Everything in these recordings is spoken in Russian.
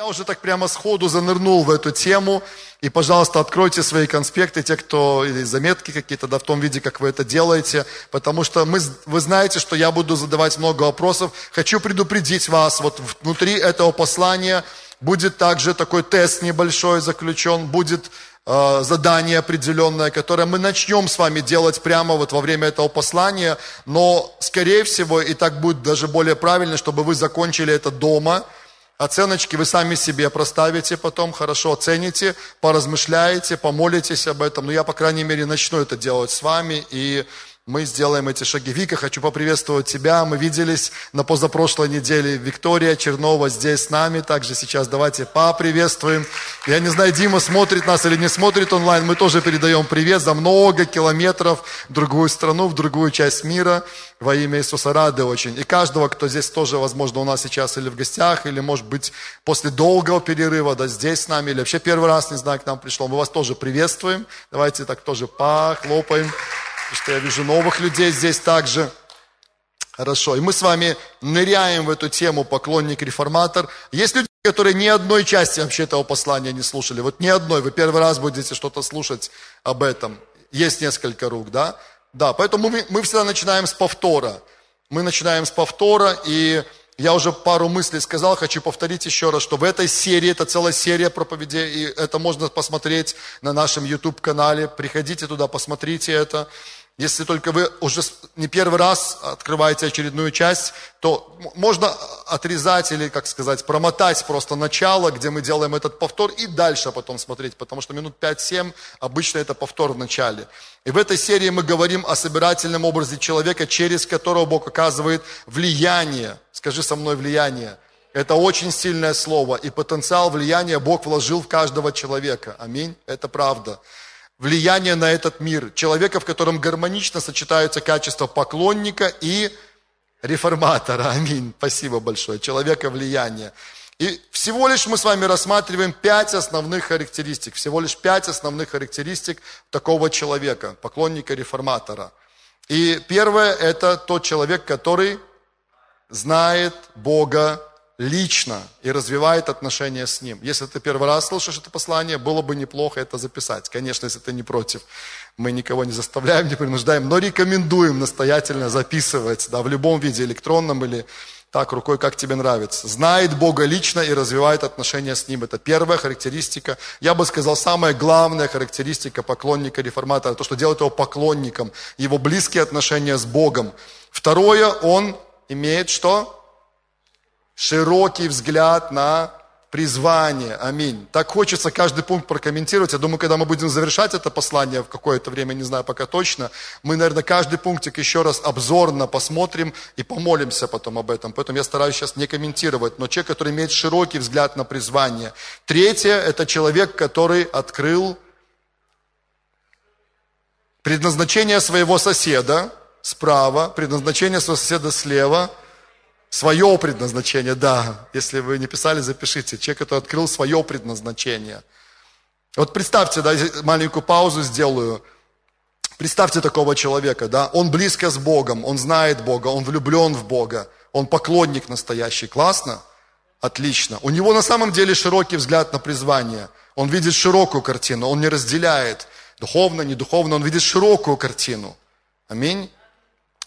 Я уже так прямо сходу занырнул в эту тему. И, пожалуйста, откройте свои конспекты, те, кто, или заметки какие-то, да, в том виде, как вы это делаете. Потому что мы, вы знаете, что я буду задавать много вопросов. Хочу предупредить вас, вот внутри этого послания будет также такой тест небольшой заключен, будет э, задание определенное, которое мы начнем с вами делать прямо вот во время этого послания. Но, скорее всего, и так будет даже более правильно, чтобы вы закончили это дома – Оценочки вы сами себе проставите потом, хорошо оцените, поразмышляете, помолитесь об этом. Но я, по крайней мере, начну это делать с вами. И мы сделаем эти шаги. Вика, хочу поприветствовать тебя. Мы виделись на позапрошлой неделе. Виктория Чернова здесь с нами. Также сейчас давайте поприветствуем. Я не знаю, Дима смотрит нас или не смотрит онлайн. Мы тоже передаем привет за много километров в другую страну, в другую часть мира. Во имя Иисуса рады очень. И каждого, кто здесь тоже, возможно, у нас сейчас или в гостях, или, может быть, после долгого перерыва, да, здесь с нами, или вообще первый раз, не знаю, к нам пришло. Мы вас тоже приветствуем. Давайте так тоже похлопаем. Потому что я вижу новых людей здесь также. Хорошо. И мы с вами ныряем в эту тему поклонник-реформатор. Есть люди, которые ни одной части вообще этого послания не слушали. Вот ни одной. Вы первый раз будете что-то слушать об этом. Есть несколько рук, да? Да, поэтому мы, мы всегда начинаем с повтора. Мы начинаем с повтора, и я уже пару мыслей сказал, хочу повторить еще раз, что в этой серии, это целая серия проповедей, и это можно посмотреть на нашем YouTube-канале. Приходите туда, посмотрите это. Если только вы уже не первый раз открываете очередную часть, то можно отрезать или, как сказать, промотать просто начало, где мы делаем этот повтор, и дальше потом смотреть, потому что минут 5-7 обычно это повтор в начале. И в этой серии мы говорим о собирательном образе человека, через которого Бог оказывает влияние. Скажи со мной влияние. Это очень сильное слово, и потенциал влияния Бог вложил в каждого человека. Аминь. Это правда влияние на этот мир, человека, в котором гармонично сочетаются качества поклонника и реформатора. Аминь. Спасибо большое. Человека влияния. И всего лишь мы с вами рассматриваем пять основных характеристик, всего лишь пять основных характеристик такого человека, поклонника реформатора. И первое – это тот человек, который знает Бога лично и развивает отношения с Ним. Если ты первый раз слышишь это послание, было бы неплохо это записать. Конечно, если ты не против. Мы никого не заставляем, не принуждаем, но рекомендуем настоятельно записывать, да, в любом виде, электронном или так, рукой, как тебе нравится. Знает Бога лично и развивает отношения с Ним. Это первая характеристика. Я бы сказал, самая главная характеристика поклонника реформатора, то, что делает его поклонником, его близкие отношения с Богом. Второе, он имеет что? Широкий взгляд на призвание. Аминь. Так хочется каждый пункт прокомментировать. Я думаю, когда мы будем завершать это послание в какое-то время, не знаю пока точно, мы, наверное, каждый пунктик еще раз обзорно посмотрим и помолимся потом об этом. Поэтому я стараюсь сейчас не комментировать. Но человек, который имеет широкий взгляд на призвание. Третье – это человек, который открыл предназначение своего соседа справа, предназначение своего соседа слева – Свое предназначение, да. Если вы не писали, запишите. Человек, который открыл свое предназначение. Вот представьте, да, маленькую паузу сделаю. Представьте такого человека, да, он близко с Богом, он знает Бога, он влюблен в Бога, он поклонник настоящий. Классно? Отлично. У него на самом деле широкий взгляд на призвание. Он видит широкую картину, он не разделяет духовно, не духовно, он видит широкую картину. Аминь.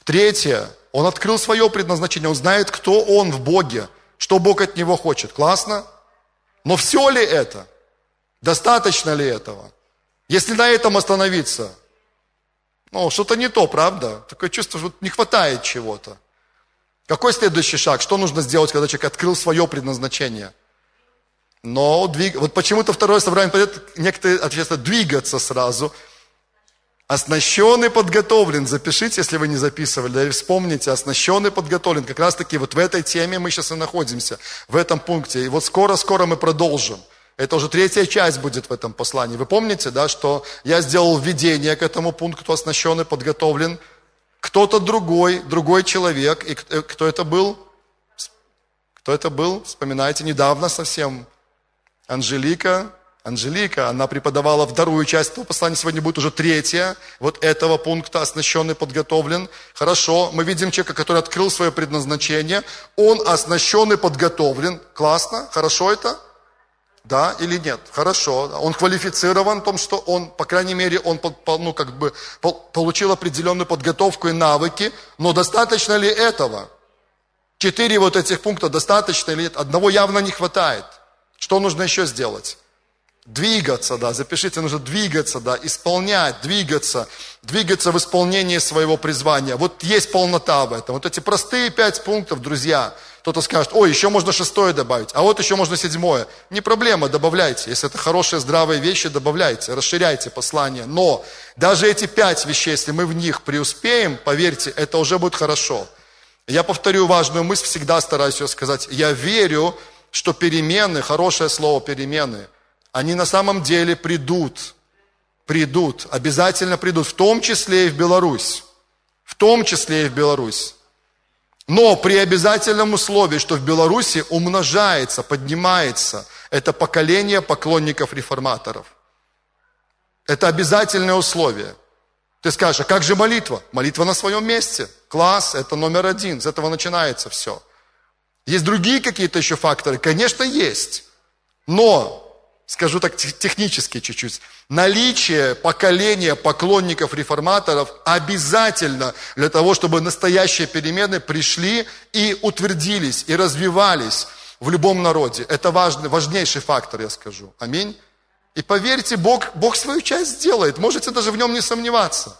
Третье, он открыл свое предназначение, он знает, кто он в Боге, что Бог от него хочет. Классно? Но все ли это? Достаточно ли этого? Если на этом остановиться, ну, что-то не то, правда? Такое чувство, что не хватает чего-то. Какой следующий шаг? Что нужно сделать, когда человек открыл свое предназначение? Но двиг... вот почему-то второе собрание некоторые отвечают, двигаться сразу – Оснащенный, подготовлен. Запишите, если вы не записывали, да и вспомните. Оснащенный, подготовлен. Как раз таки вот в этой теме мы сейчас и находимся, в этом пункте. И вот скоро-скоро мы продолжим. Это уже третья часть будет в этом послании. Вы помните, да, что я сделал введение к этому пункту, оснащенный, подготовлен. Кто-то другой, другой человек. И кто это был? Кто это был? Вспоминайте, недавно совсем. Анжелика Анжелика, она преподавала вторую часть этого послания, сегодня будет уже третья, вот этого пункта, оснащенный, подготовлен. Хорошо, мы видим человека, который открыл свое предназначение, он оснащенный, подготовлен. Классно, хорошо это? Да или нет? Хорошо. Он квалифицирован в том, что он, по крайней мере, он ну, как бы, получил определенную подготовку и навыки, но достаточно ли этого? Четыре вот этих пункта достаточно или нет? Одного явно не хватает. Что нужно еще сделать? Двигаться, да, запишите, нужно двигаться, да, исполнять, двигаться, двигаться в исполнении своего призвания. Вот есть полнота в этом. Вот эти простые пять пунктов, друзья, кто-то скажет, ой, еще можно шестое добавить, а вот еще можно седьмое. Не проблема, добавляйте. Если это хорошие, здравые вещи, добавляйте, расширяйте послание. Но даже эти пять вещей, если мы в них преуспеем, поверьте, это уже будет хорошо. Я повторю важную мысль, всегда стараюсь ее сказать. Я верю, что перемены, хорошее слово перемены, они на самом деле придут. Придут, обязательно придут, в том числе и в Беларусь. В том числе и в Беларусь. Но при обязательном условии, что в Беларуси умножается, поднимается это поколение поклонников реформаторов. Это обязательное условие. Ты скажешь, а как же молитва? Молитва на своем месте. Класс, это номер один, с этого начинается все. Есть другие какие-то еще факторы? Конечно, есть. Но скажу так технически чуть-чуть, наличие поколения поклонников реформаторов обязательно для того, чтобы настоящие перемены пришли и утвердились, и развивались в любом народе. Это важный, важнейший фактор, я скажу. Аминь. И поверьте, Бог, Бог свою часть сделает. Можете даже в нем не сомневаться.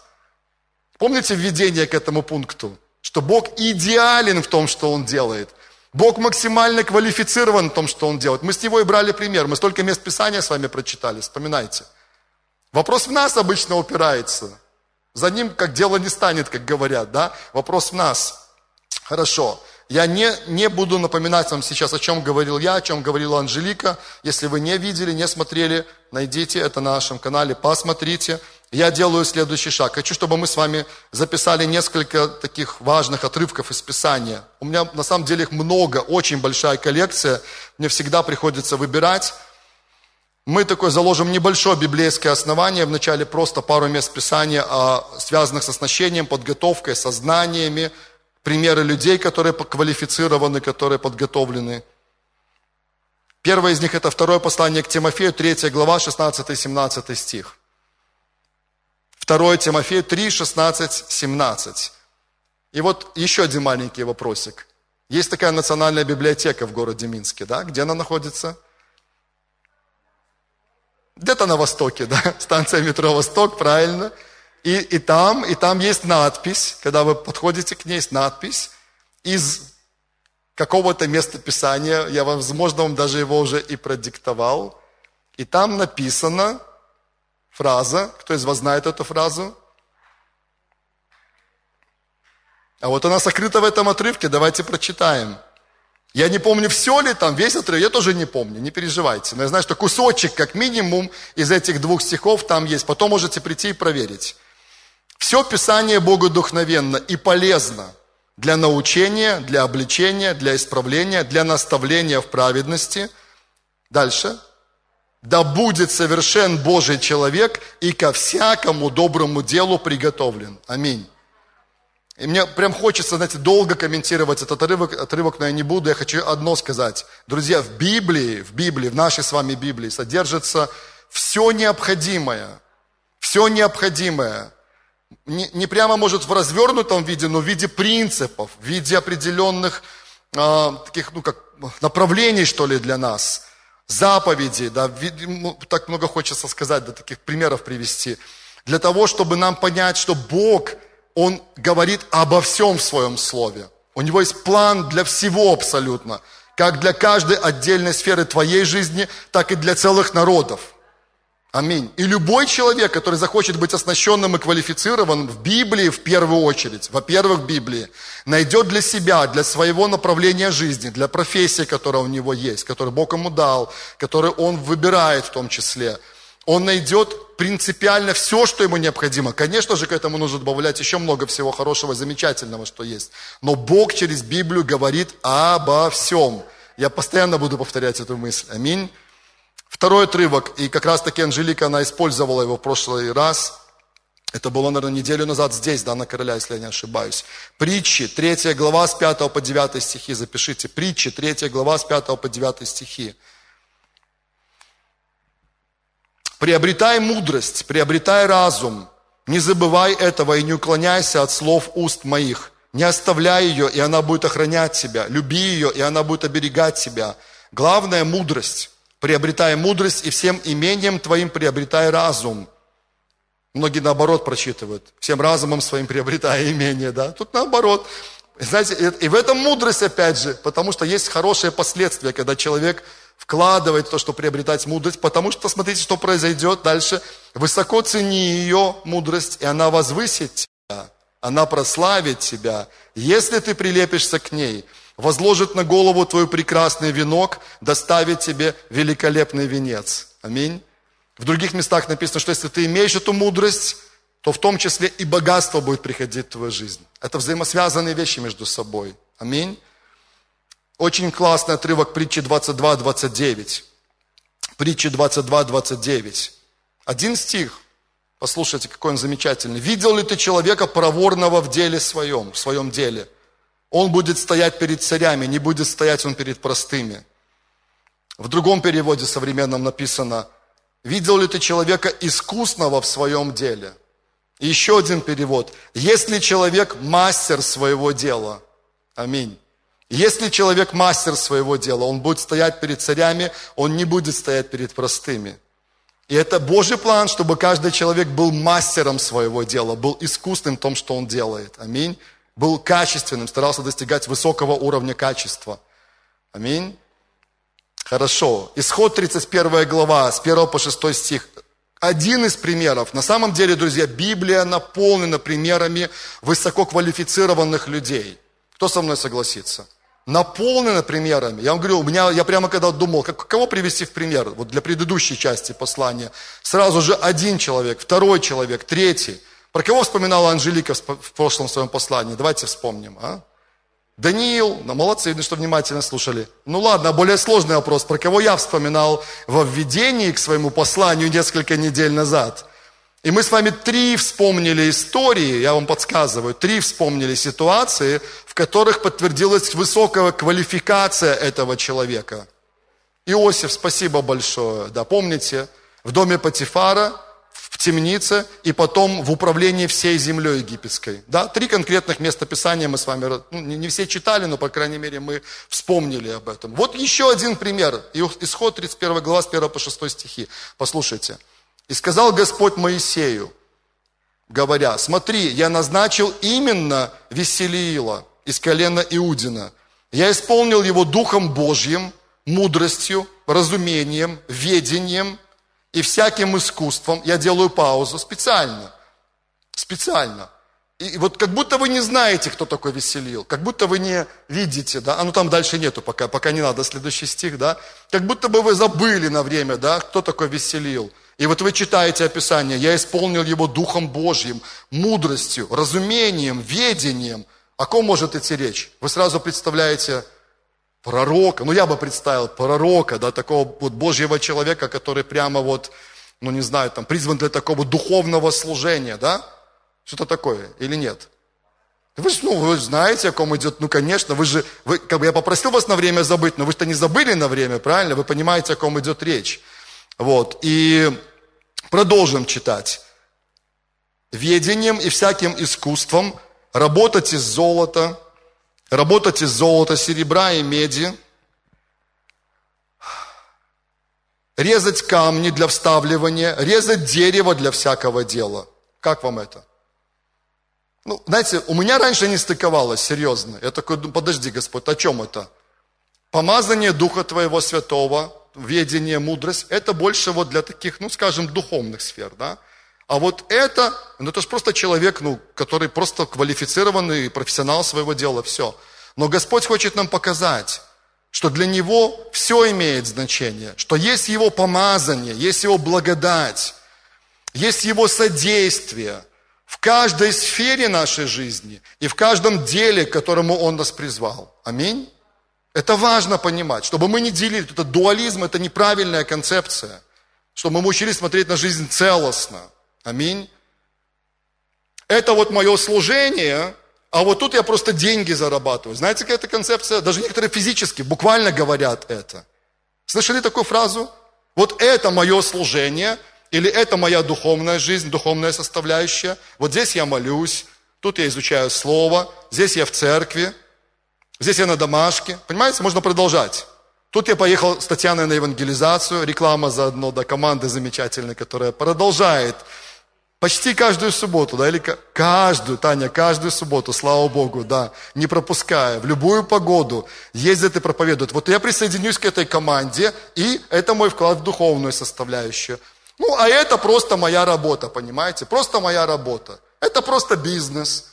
Помните введение к этому пункту? Что Бог идеален в том, что Он делает – Бог максимально квалифицирован в том, что Он делает. Мы с Него и брали пример. Мы столько мест Писания с вами прочитали, вспоминайте. Вопрос в нас обычно упирается. За ним как дело не станет, как говорят, да? Вопрос в нас. Хорошо. Я не, не буду напоминать вам сейчас, о чем говорил я, о чем говорила Анжелика. Если вы не видели, не смотрели, найдите это на нашем канале, посмотрите я делаю следующий шаг. Хочу, чтобы мы с вами записали несколько таких важных отрывков из Писания. У меня на самом деле их много, очень большая коллекция. Мне всегда приходится выбирать. Мы такое заложим небольшое библейское основание, вначале просто пару мест Писания, а, связанных с оснащением, подготовкой, со знаниями, примеры людей, которые квалифицированы, которые подготовлены. Первое из них это второе послание к Тимофею, 3 глава, 16-17 стих. 2 Тимофею 3, 16, 17. И вот еще один маленький вопросик. Есть такая национальная библиотека в городе Минске, да? Где она находится? Где-то на востоке, да? Станция метро «Восток», правильно. И, и там, и там есть надпись, когда вы подходите к ней, есть надпись из какого-то места Писания, я, возможно, вам даже его уже и продиктовал, и там написано, фраза. Кто из вас знает эту фразу? А вот она сокрыта в этом отрывке, давайте прочитаем. Я не помню, все ли там, весь отрывок, я тоже не помню, не переживайте. Но я знаю, что кусочек, как минимум, из этих двух стихов там есть. Потом можете прийти и проверить. Все Писание Богу духновенно и полезно для научения, для обличения, для исправления, для наставления в праведности. Дальше да будет совершен Божий человек и ко всякому доброму делу приготовлен. Аминь. И мне прям хочется, знаете, долго комментировать этот отрывок, отрывок, но я не буду. Я хочу одно сказать. Друзья, в Библии, в Библии, в нашей с вами Библии содержится все необходимое. Все необходимое. Не, не прямо, может, в развернутом виде, но в виде принципов, в виде определенных э, таких, ну, как направлений, что ли, для нас заповеди, да, так много хочется сказать, да, таких примеров привести, для того, чтобы нам понять, что Бог, Он говорит обо всем в Своем Слове. У Него есть план для всего абсолютно, как для каждой отдельной сферы твоей жизни, так и для целых народов. Аминь. И любой человек, который захочет быть оснащенным и квалифицированным в Библии в первую очередь, во-первых, в Библии, найдет для себя, для своего направления жизни, для профессии, которая у него есть, которую Бог ему дал, которую он выбирает в том числе, он найдет принципиально все, что ему необходимо. Конечно же, к этому нужно добавлять еще много всего хорошего, замечательного, что есть. Но Бог через Библию говорит обо всем. Я постоянно буду повторять эту мысль. Аминь. Второй отрывок, и как раз таки Анжелика, она использовала его в прошлый раз. Это было, наверное, неделю назад здесь, да, на короля, если я не ошибаюсь. Притчи, 3 глава с 5 по 9 стихи, запишите. Притчи, 3 глава с 5 по 9 стихи. Приобретай мудрость, приобретай разум. Не забывай этого и не уклоняйся от слов уст моих. Не оставляй ее, и она будет охранять тебя. Люби ее, и она будет оберегать тебя. Главное – мудрость. Приобретай мудрость, и всем имением твоим приобретай разум. Многие наоборот прочитывают. Всем разумом своим приобретая имение, да? Тут наоборот. Знаете, и в этом мудрость опять же, потому что есть хорошие последствия, когда человек вкладывает то, что приобретать мудрость, потому что смотрите, что произойдет дальше. Высоко цени ее мудрость, и она возвысит тебя, она прославит тебя, если ты прилепишься к ней, возложит на голову твой прекрасный венок, доставит тебе великолепный венец. Аминь. В других местах написано, что если ты имеешь эту мудрость, то в том числе и богатство будет приходить в твою жизнь. Это взаимосвязанные вещи между собой. Аминь. Очень классный отрывок притчи 22-29. Притчи 22-29. Один стих. Послушайте, какой он замечательный. «Видел ли ты человека проворного в деле своем, в своем деле? Он будет стоять перед царями, не будет стоять он перед простыми». В другом переводе современном написано «Видел ли ты человека искусного в своем деле?» И еще один перевод. «Если человек мастер своего дела». Аминь. Если человек мастер своего дела, он будет стоять перед царями, он не будет стоять перед простыми. И это Божий план, чтобы каждый человек был мастером своего дела, был искусным в том, что он делает. Аминь. Был качественным, старался достигать высокого уровня качества. Аминь. Хорошо. Исход 31 глава, с 1 по 6 стих. Один из примеров. На самом деле, друзья, Библия наполнена примерами высококвалифицированных людей. Кто со мной согласится? наполнена примерами. Я вам говорю, у меня, я прямо когда думал, как, кого привести в пример, вот для предыдущей части послания, сразу же один человек, второй человек, третий. Про кого вспоминала Анжелика в прошлом своем послании? Давайте вспомним. А? Даниил, ну, молодцы, видно, что внимательно слушали. Ну ладно, более сложный вопрос. Про кого я вспоминал во введении к своему посланию несколько недель назад – и мы с вами три вспомнили истории, я вам подсказываю, три вспомнили ситуации, в которых подтвердилась высокая квалификация этого человека. Иосиф, спасибо большое. Да, помните, в доме Патифара, в темнице и потом в управлении всей землей египетской. Да, три конкретных места Писания мы с вами, ну, не, все читали, но, по крайней мере, мы вспомнили об этом. Вот еще один пример. Исход 31 глава с 1 по 6 стихи. Послушайте. И сказал Господь Моисею, говоря, смотри, я назначил именно Веселиила из колена Иудина. Я исполнил его Духом Божьим, мудростью, разумением, ведением и всяким искусством. Я делаю паузу специально. Специально. И вот как будто вы не знаете, кто такой Веселил, как будто вы не видите, да, а ну там дальше нету пока, пока не надо, следующий стих, да, как будто бы вы забыли на время, да, кто такой Веселил. И вот вы читаете описание, я исполнил его Духом Божьим, мудростью, разумением, ведением. О ком может идти речь? Вы сразу представляете пророка, ну я бы представил пророка, да, такого вот Божьего человека, который прямо вот, ну не знаю, там призван для такого духовного служения, да? Что-то такое или нет? Вы же, ну, вы знаете, о ком идет, ну, конечно, вы же, вы, как бы я попросил вас на время забыть, но вы что не забыли на время, правильно? Вы понимаете, о ком идет речь. Вот, и продолжим читать. Ведением и всяким искусством работать из золота, работать из золота, серебра и меди, резать камни для вставливания, резать дерево для всякого дела. Как вам это? Ну, знаете, у меня раньше не стыковалось, серьезно. Я такой, подожди, Господь, о чем это? Помазание Духа Твоего Святого – ведение, мудрость, это больше вот для таких, ну, скажем, духовных сфер, да. А вот это, ну, это же просто человек, ну, который просто квалифицированный профессионал своего дела, все. Но Господь хочет нам показать, что для Него все имеет значение, что есть Его помазание, есть Его благодать, есть Его содействие в каждой сфере нашей жизни и в каждом деле, к которому Он нас призвал. Аминь. Это важно понимать, чтобы мы не делили. Это дуализм, это неправильная концепция. Чтобы мы учились смотреть на жизнь целостно. Аминь. Это вот мое служение, а вот тут я просто деньги зарабатываю. Знаете, какая это концепция? Даже некоторые физически, буквально говорят это. Слышали такую фразу? Вот это мое служение, Или это моя духовная жизнь, духовная составляющая. Вот здесь я молюсь, тут я изучаю Слово, здесь я в церкви, здесь я на домашке. Понимаете, можно продолжать. Тут я поехал с Татьяной на евангелизацию, реклама заодно, да, команды замечательной, которая продолжает почти каждую субботу, да, или каждую, Таня, каждую субботу, слава Богу, да, не пропуская, в любую погоду ездит и проповедует. Вот я присоединюсь к этой команде, и это мой вклад в духовную составляющую. Ну, а это просто моя работа, понимаете, просто моя работа. Это просто бизнес.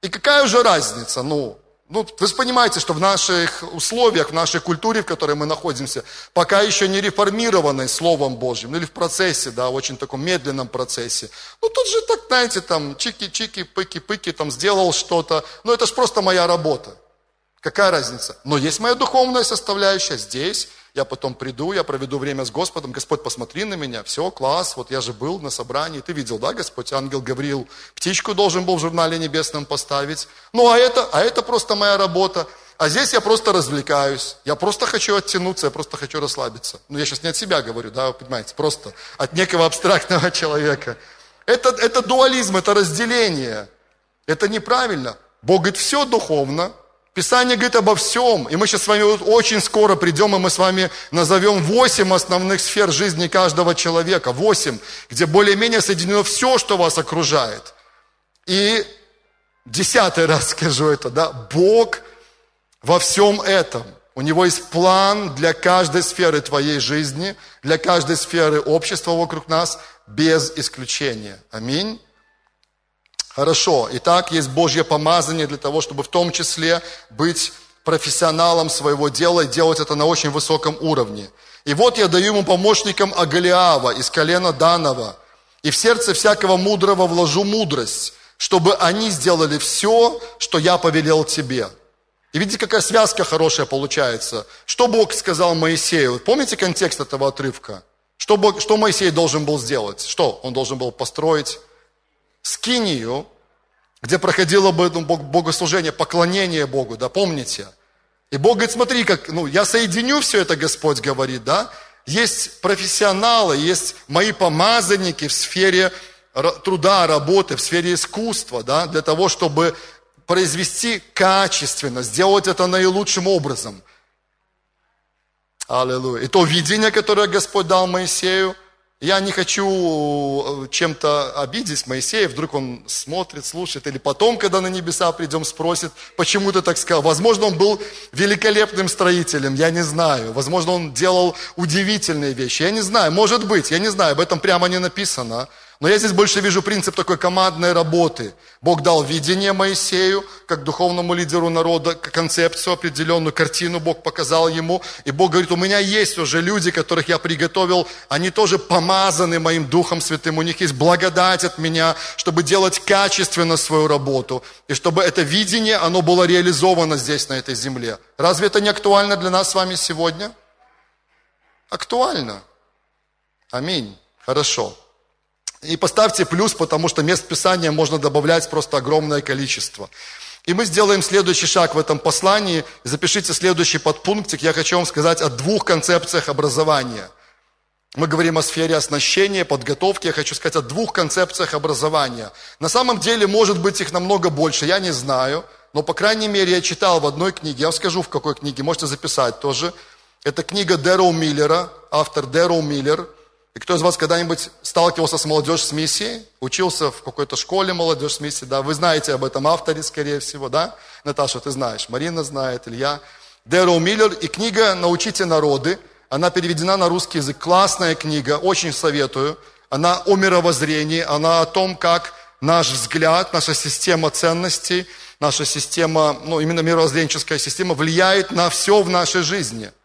И какая уже разница, ну, ну, вы же понимаете, что в наших условиях, в нашей культуре, в которой мы находимся, пока еще не реформированной Словом Божьим, ну или в процессе, да, очень таком медленном процессе. Ну, тут же так, знаете, там, чики-чики, пыки-пыки, там, сделал что-то. Ну, это же просто моя работа. Какая разница? Но есть моя духовная составляющая здесь, я потом приду, я проведу время с Господом, Господь, посмотри на меня, все, класс, вот я же был на собрании, ты видел, да, Господь, ангел Гавриил, птичку должен был в журнале небесном поставить, ну, а это, а это просто моя работа, а здесь я просто развлекаюсь, я просто хочу оттянуться, я просто хочу расслабиться. Ну, я сейчас не от себя говорю, да, вы понимаете, просто от некого абстрактного человека. Это, это дуализм, это разделение, это неправильно. Бог говорит, все духовно, Писание говорит обо всем, и мы сейчас с вами очень скоро придем, и мы с вами назовем восемь основных сфер жизни каждого человека, восемь, где более-менее соединено все, что вас окружает. И десятый раз скажу это, да, Бог во всем этом. У Него есть план для каждой сферы твоей жизни, для каждой сферы общества вокруг нас, без исключения. Аминь. Хорошо, итак, есть Божье помазание для того, чтобы в том числе быть профессионалом своего дела и делать это на очень высоком уровне. И вот я даю ему помощникам Агалиава из колена Данова, и в сердце всякого мудрого вложу мудрость, чтобы они сделали все, что я повелел тебе. И видите, какая связка хорошая получается. Что Бог сказал Моисею? Помните контекст этого отрывка? Что, Бог, что Моисей должен был сделать? Что он должен был построить? Скинию, где проходило бы ну, богослужение, поклонение Богу, да, помните? И Бог говорит, смотри, как, ну, я соединю все это, Господь говорит, да, есть профессионалы, есть мои помазанники в сфере труда, работы, в сфере искусства, да, для того, чтобы произвести качественно, сделать это наилучшим образом. Аллилуйя. И то видение, которое Господь дал Моисею, я не хочу э, чем-то обидеть Моисея, вдруг он смотрит, слушает, или потом, когда на небеса придем, спросит, почему ты так сказал. Возможно, он был великолепным строителем, я не знаю. Возможно, он делал удивительные вещи, я не знаю. Может быть, я не знаю, об этом прямо не написано. Но я здесь больше вижу принцип такой командной работы. Бог дал видение Моисею, как духовному лидеру народа, концепцию определенную, картину Бог показал ему. И Бог говорит, у меня есть уже люди, которых я приготовил, они тоже помазаны моим Духом Святым, у них есть благодать от меня, чтобы делать качественно свою работу. И чтобы это видение, оно было реализовано здесь, на этой земле. Разве это не актуально для нас с вами сегодня? Актуально. Аминь. Хорошо. И поставьте плюс, потому что мест Писания можно добавлять просто огромное количество. И мы сделаем следующий шаг в этом послании. Запишите следующий подпунктик. Я хочу вам сказать о двух концепциях образования. Мы говорим о сфере оснащения, подготовки. Я хочу сказать о двух концепциях образования. На самом деле, может быть, их намного больше, я не знаю. Но, по крайней мере, я читал в одной книге, я вам скажу, в какой книге, можете записать тоже. Это книга Дэроу Миллера, автор Дэроу Миллер – и кто из вас когда-нибудь сталкивался с молодежью с миссией? Учился в какой-то школе молодежь с миссией, да? Вы знаете об этом авторе, скорее всего, да? Наташа, ты знаешь, Марина знает, Илья. Дэроу Миллер и книга «Научите народы». Она переведена на русский язык. Классная книга, очень советую. Она о мировоззрении, она о том, как наш взгляд, наша система ценностей, наша система, ну, именно мировоззренческая система влияет на все в нашей жизни –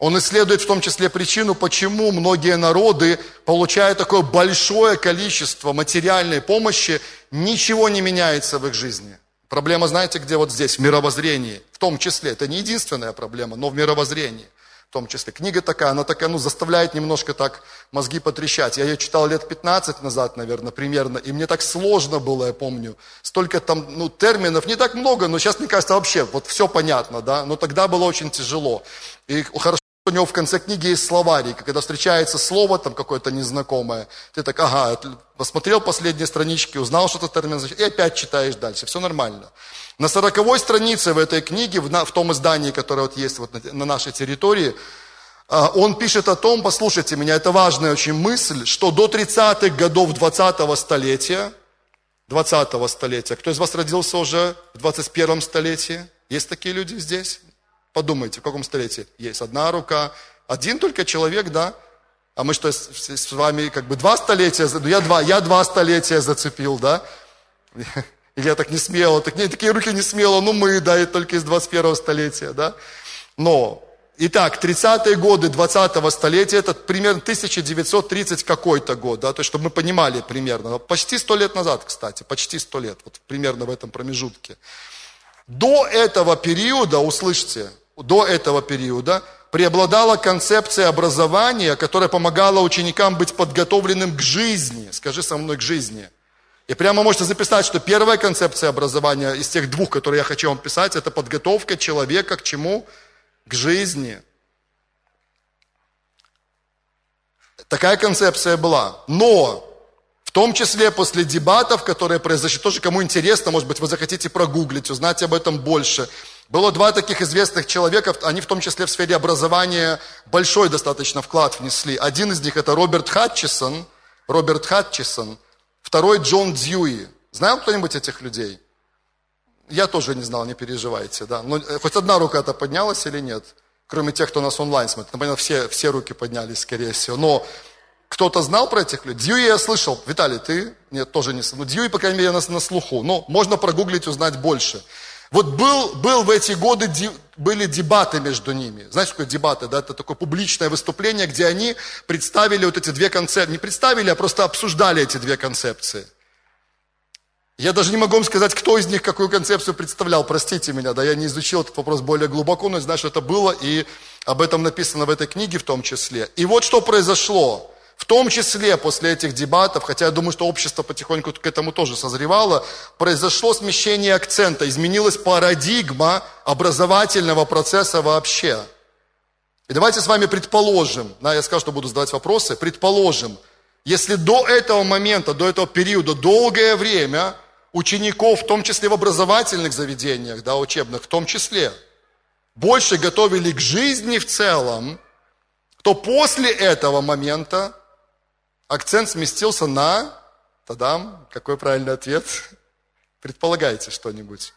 он исследует в том числе причину, почему многие народы, получая такое большое количество материальной помощи, ничего не меняется в их жизни. Проблема, знаете, где вот здесь, в мировоззрении. В том числе, это не единственная проблема, но в мировоззрении. В том числе. Книга такая, она такая, ну, заставляет немножко так мозги потрещать. Я ее читал лет 15 назад, наверное, примерно, и мне так сложно было, я помню. Столько там, ну, терминов, не так много, но сейчас, мне кажется, вообще, вот все понятно, да, но тогда было очень тяжело. И хорошо у него в конце книги есть словарик. Когда встречается слово там какое-то незнакомое, ты так, ага, посмотрел последние странички, узнал, что это термин значит, и опять читаешь дальше. Все нормально. На сороковой странице в этой книге, в, в том издании, которое вот есть вот на, на нашей территории, а, он пишет о том, послушайте меня, это важная очень мысль, что до 30-х годов 20-го столетия, 20-го столетия, кто из вас родился уже в 21-м столетии? Есть такие люди здесь? Подумайте, в каком столетии? Есть одна рука, один только человек, да? А мы что, с, вами как бы два столетия, ну я два, я два столетия зацепил, да? Или я так не смело, так, не, такие руки не смело, ну мы, да, и только из 21 столетия, да? Но, итак, 30-е годы 20-го столетия, это примерно 1930 какой-то год, да, то есть, чтобы мы понимали примерно, почти сто лет назад, кстати, почти сто лет, вот примерно в этом промежутке. До этого периода, услышьте, до этого периода преобладала концепция образования, которая помогала ученикам быть подготовленным к жизни. Скажи со мной к жизни. И прямо можете записать, что первая концепция образования из тех двух, которые я хочу вам писать, это подготовка человека к чему? К жизни. Такая концепция была. Но в том числе после дебатов, которые произошли, тоже кому интересно, может быть, вы захотите прогуглить, узнать об этом больше. Было два таких известных человека, они в том числе в сфере образования большой достаточно вклад внесли. Один из них это Роберт Хатчисон, Роберт Хатчисон, второй Джон Дьюи. Знаем кто-нибудь этих людей? Я тоже не знал, не переживайте, да. Но э, хоть одна рука-то поднялась или нет? Кроме тех, кто нас онлайн смотрит. Например, все, все руки поднялись, скорее всего. Но кто-то знал про этих людей? Дьюи я слышал. Виталий, ты? Нет, тоже не слышал. Ну, Дьюи, по крайней мере, на, на слуху. Но можно прогуглить, узнать больше. Вот был, был в эти годы, были дебаты между ними. Знаете, что такое дебаты? Да? Это такое публичное выступление, где они представили вот эти две концепции. Не представили, а просто обсуждали эти две концепции. Я даже не могу вам сказать, кто из них какую концепцию представлял. Простите меня, да, я не изучил этот вопрос более глубоко, но знаю, что это было, и об этом написано в этой книге в том числе. И вот что произошло. В том числе после этих дебатов, хотя я думаю, что общество потихоньку к этому тоже созревало, произошло смещение акцента, изменилась парадигма образовательного процесса вообще. И давайте с вами предположим, да, я скажу, что буду задавать вопросы, предположим, если до этого момента, до этого периода, долгое время учеников, в том числе в образовательных заведениях, да, учебных, в том числе, больше готовили к жизни в целом, то после этого момента акцент сместился на... Тадам, какой правильный ответ? Предполагайте что-нибудь.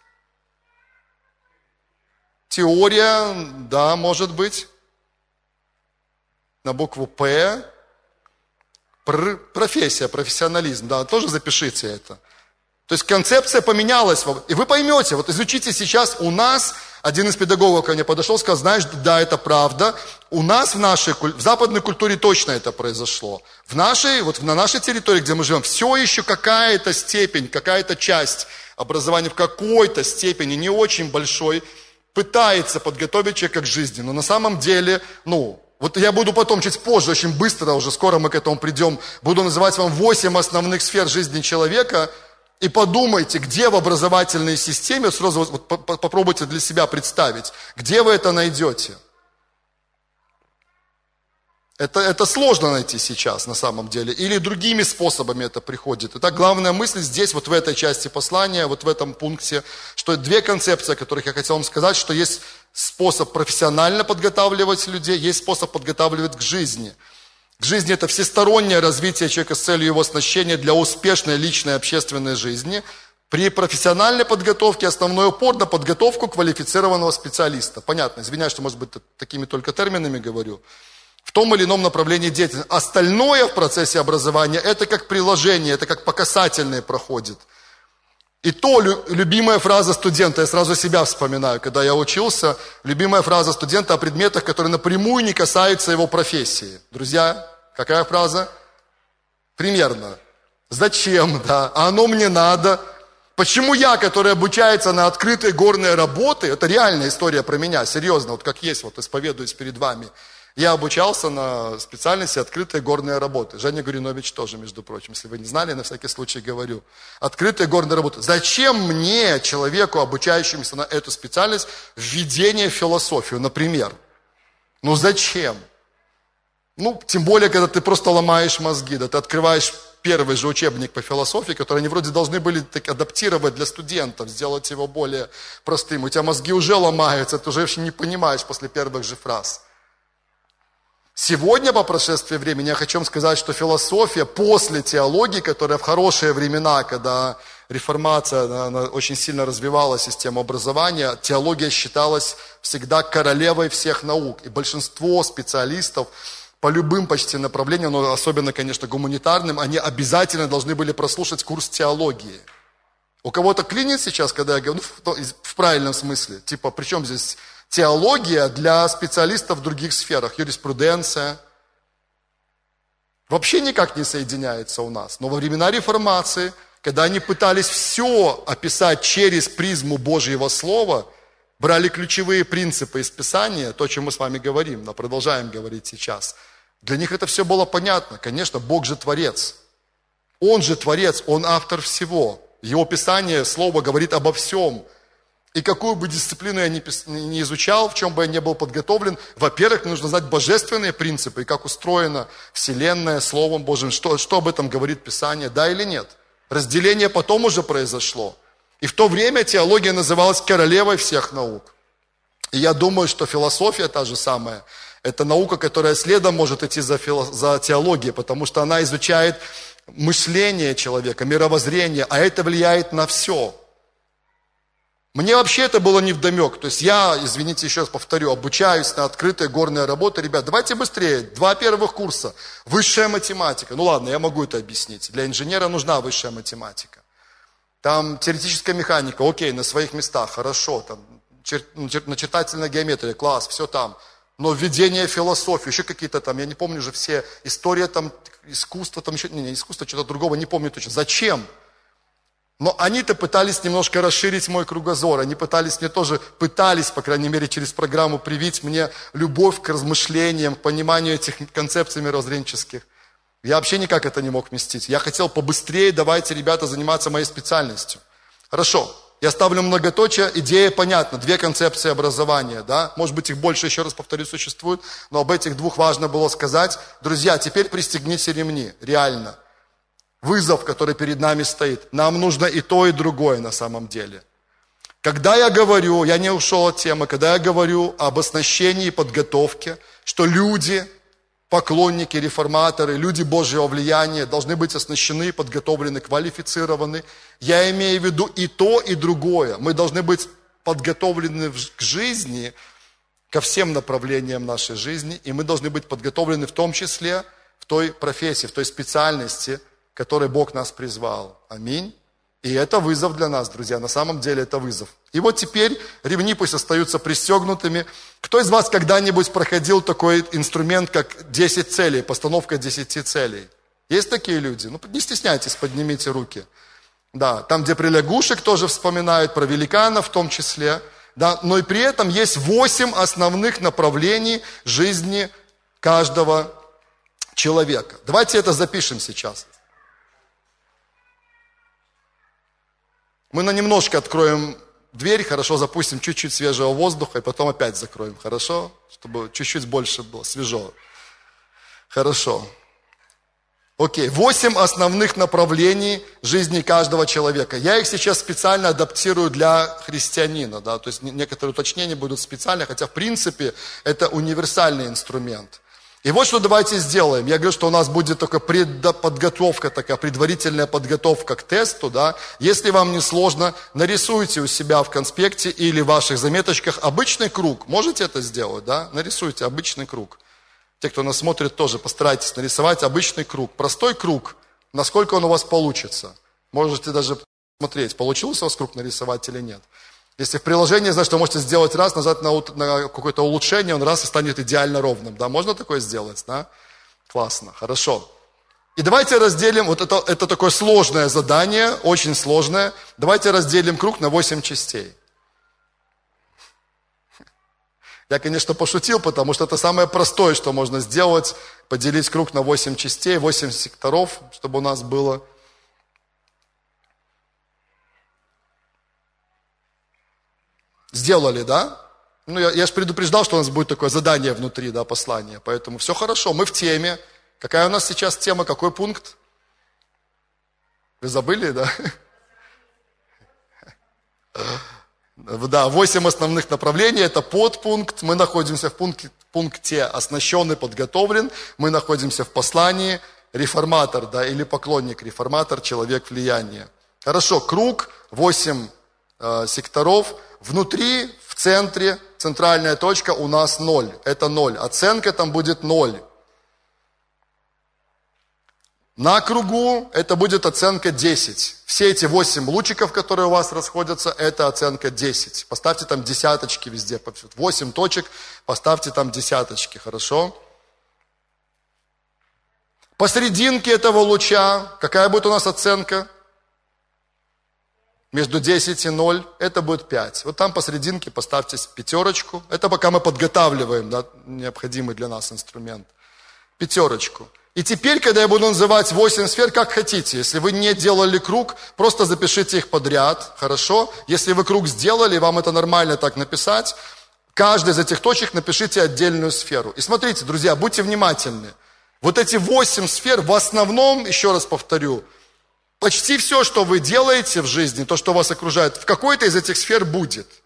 Теория, да, может быть. На букву П. Пр, профессия, профессионализм, да, тоже запишите это. То есть концепция поменялась. И вы поймете, вот изучите сейчас, у нас один из педагогов ко мне подошел, сказал, знаешь, да, это правда. У нас в нашей, в западной культуре точно это произошло. В нашей, вот на нашей территории, где мы живем, все еще какая-то степень, какая-то часть образования в какой-то степени, не очень большой, пытается подготовить человека к жизни. Но на самом деле, ну, вот я буду потом, чуть позже, очень быстро, уже скоро мы к этому придем, буду называть вам 8 основных сфер жизни человека – и подумайте, где в образовательной системе, сразу вот попробуйте для себя представить, где вы это найдете. Это, это сложно найти сейчас на самом деле. Или другими способами это приходит. Итак, главная мысль здесь, вот в этой части послания, вот в этом пункте, что две концепции, о которых я хотел вам сказать, что есть способ профессионально подготавливать людей, есть способ подготавливать к жизни – к жизни это всестороннее развитие человека с целью его оснащения для успешной личной общественной жизни. При профессиональной подготовке основной упор на подготовку квалифицированного специалиста. Понятно, извиняюсь, что, может быть, такими только терминами говорю. В том или ином направлении деятельности. Остальное в процессе образования, это как приложение, это как по касательной проходит. И то любимая фраза студента, я сразу себя вспоминаю, когда я учился, любимая фраза студента о предметах, которые напрямую не касаются его профессии. Друзья, Какая фраза? Примерно. Зачем, да? А оно мне надо. Почему я, который обучается на открытой горной работы, это реальная история про меня, серьезно, вот как есть, вот исповедуюсь перед вами. Я обучался на специальности открытой горной работы. Женя Гуринович тоже, между прочим, если вы не знали, на всякий случай говорю. Открытая горная работа. Зачем мне, человеку, обучающемуся на эту специальность, введение в философию, например? Ну зачем? Ну, тем более, когда ты просто ломаешь мозги, да, ты открываешь первый же учебник по философии, который они вроде должны были так адаптировать для студентов, сделать его более простым. У тебя мозги уже ломаются, ты уже вообще не понимаешь после первых же фраз. Сегодня, по прошествии времени, я хочу вам сказать, что философия после теологии, которая в хорошие времена, когда реформация она, она очень сильно развивала систему образования, теология считалась всегда королевой всех наук. И большинство специалистов по любым почти направлениям, но особенно, конечно, гуманитарным, они обязательно должны были прослушать курс теологии. У кого-то клинит сейчас, когда я говорю, ну, в, в правильном смысле, типа, причем здесь теология для специалистов в других сферах, юриспруденция, вообще никак не соединяется у нас. Но во времена реформации, когда они пытались все описать через призму Божьего Слова, брали ключевые принципы из Писания, то, о чем мы с вами говорим, но продолжаем говорить сейчас – для них это все было понятно. Конечно, Бог же Творец. Он же Творец, Он автор всего. Его Писание, Слово говорит обо всем. И какую бы дисциплину я ни изучал, в чем бы я не был подготовлен, во-первых, нужно знать божественные принципы, и как устроена Вселенная Словом Божьим, что, что об этом говорит Писание, да или нет. Разделение потом уже произошло. И в то время теология называлась королевой всех наук. И я думаю, что философия та же самая – это наука, которая следом может идти за, фило, за теологией, потому что она изучает мышление человека, мировоззрение, а это влияет на все. Мне вообще это было не вдомек. То есть я, извините, еще раз повторю, обучаюсь на открытой горной работе. Ребят, давайте быстрее. Два первых курса. Высшая математика. Ну ладно, я могу это объяснить. Для инженера нужна высшая математика. Там теоретическая механика, окей, на своих местах, хорошо. Там чер, начертательная геометрия, класс, все там но введение философии, еще какие-то там, я не помню уже все, история там, искусство там еще, не, не искусство, что-то другого, не помню точно. Зачем? Но они-то пытались немножко расширить мой кругозор, они пытались мне тоже, пытались, по крайней мере, через программу привить мне любовь к размышлениям, к пониманию этих концепций мировоззренческих. Я вообще никак это не мог вместить. Я хотел побыстрее, давайте, ребята, заниматься моей специальностью. Хорошо, я ставлю многоточие, идея понятна, две концепции образования, да, может быть их больше, еще раз повторю, существует, но об этих двух важно было сказать. Друзья, теперь пристегните ремни, реально. Вызов, который перед нами стоит. Нам нужно и то, и другое на самом деле. Когда я говорю, я не ушел от темы, когда я говорю об оснащении и подготовке, что люди поклонники, реформаторы, люди Божьего влияния должны быть оснащены, подготовлены, квалифицированы. Я имею в виду и то, и другое. Мы должны быть подготовлены к жизни, ко всем направлениям нашей жизни, и мы должны быть подготовлены в том числе в той профессии, в той специальности, которой Бог нас призвал. Аминь. И это вызов для нас, друзья, на самом деле это вызов. И вот теперь ремни пусть остаются пристегнутыми. Кто из вас когда-нибудь проходил такой инструмент, как 10 целей, постановка 10 целей? Есть такие люди? Ну, не стесняйтесь, поднимите руки. Да, там, где при лягушек тоже вспоминают, про великанов в том числе. Да, но и при этом есть 8 основных направлений жизни каждого человека. Давайте это запишем сейчас. Мы на немножко откроем дверь, хорошо, запустим чуть-чуть свежего воздуха, и потом опять закроем, хорошо? Чтобы чуть-чуть больше было свежо. Хорошо. Окей, восемь основных направлений жизни каждого человека. Я их сейчас специально адаптирую для христианина, да, то есть некоторые уточнения будут специально, хотя в принципе это универсальный инструмент. И вот что давайте сделаем. Я говорю, что у нас будет только подготовка, такая предварительная подготовка к тесту. Да? Если вам не сложно, нарисуйте у себя в конспекте или в ваших заметочках обычный круг. Можете это сделать? Да? Нарисуйте обычный круг. Те, кто нас смотрит, тоже постарайтесь нарисовать обычный круг. Простой круг. Насколько он у вас получится. Можете даже смотреть, получился у вас круг нарисовать или нет. Если в приложении, значит, вы можете сделать раз, нажать на, на какое-то улучшение, он раз и станет идеально ровным. Да, можно такое сделать, да? Классно, хорошо. И давайте разделим, вот это, это такое сложное задание, очень сложное. Давайте разделим круг на 8 частей. Я, конечно, пошутил, потому что это самое простое, что можно сделать, поделить круг на 8 частей, 8 секторов, чтобы у нас было. Сделали, да? Ну, я, я же предупреждал, что у нас будет такое задание внутри, да, послания. Поэтому все хорошо, мы в теме. Какая у нас сейчас тема, какой пункт? Вы забыли, да? Да, восемь основных направлений, это подпункт. Мы находимся в пункте, пункте оснащенный, подготовлен. Мы находимся в послании реформатор, да, или поклонник, реформатор, человек влияния. Хорошо, круг, восемь э, секторов. Внутри, в центре, центральная точка у нас ноль. Это ноль. Оценка там будет ноль. На кругу это будет оценка 10. Все эти 8 лучиков, которые у вас расходятся, это оценка 10. Поставьте там десяточки везде. 8 точек, поставьте там десяточки, хорошо? Посерединке этого луча, какая будет у нас оценка? Между 10 и 0, это будет 5. Вот там посерединке поставьте пятерочку. Это пока мы подготавливаем да, необходимый для нас инструмент. Пятерочку. И теперь, когда я буду называть 8 сфер, как хотите. Если вы не делали круг, просто запишите их подряд, хорошо? Если вы круг сделали, вам это нормально так написать, каждой из этих точек напишите отдельную сферу. И смотрите, друзья, будьте внимательны. Вот эти 8 сфер в основном, еще раз повторю, почти все, что вы делаете в жизни, то, что вас окружает, в какой-то из этих сфер будет –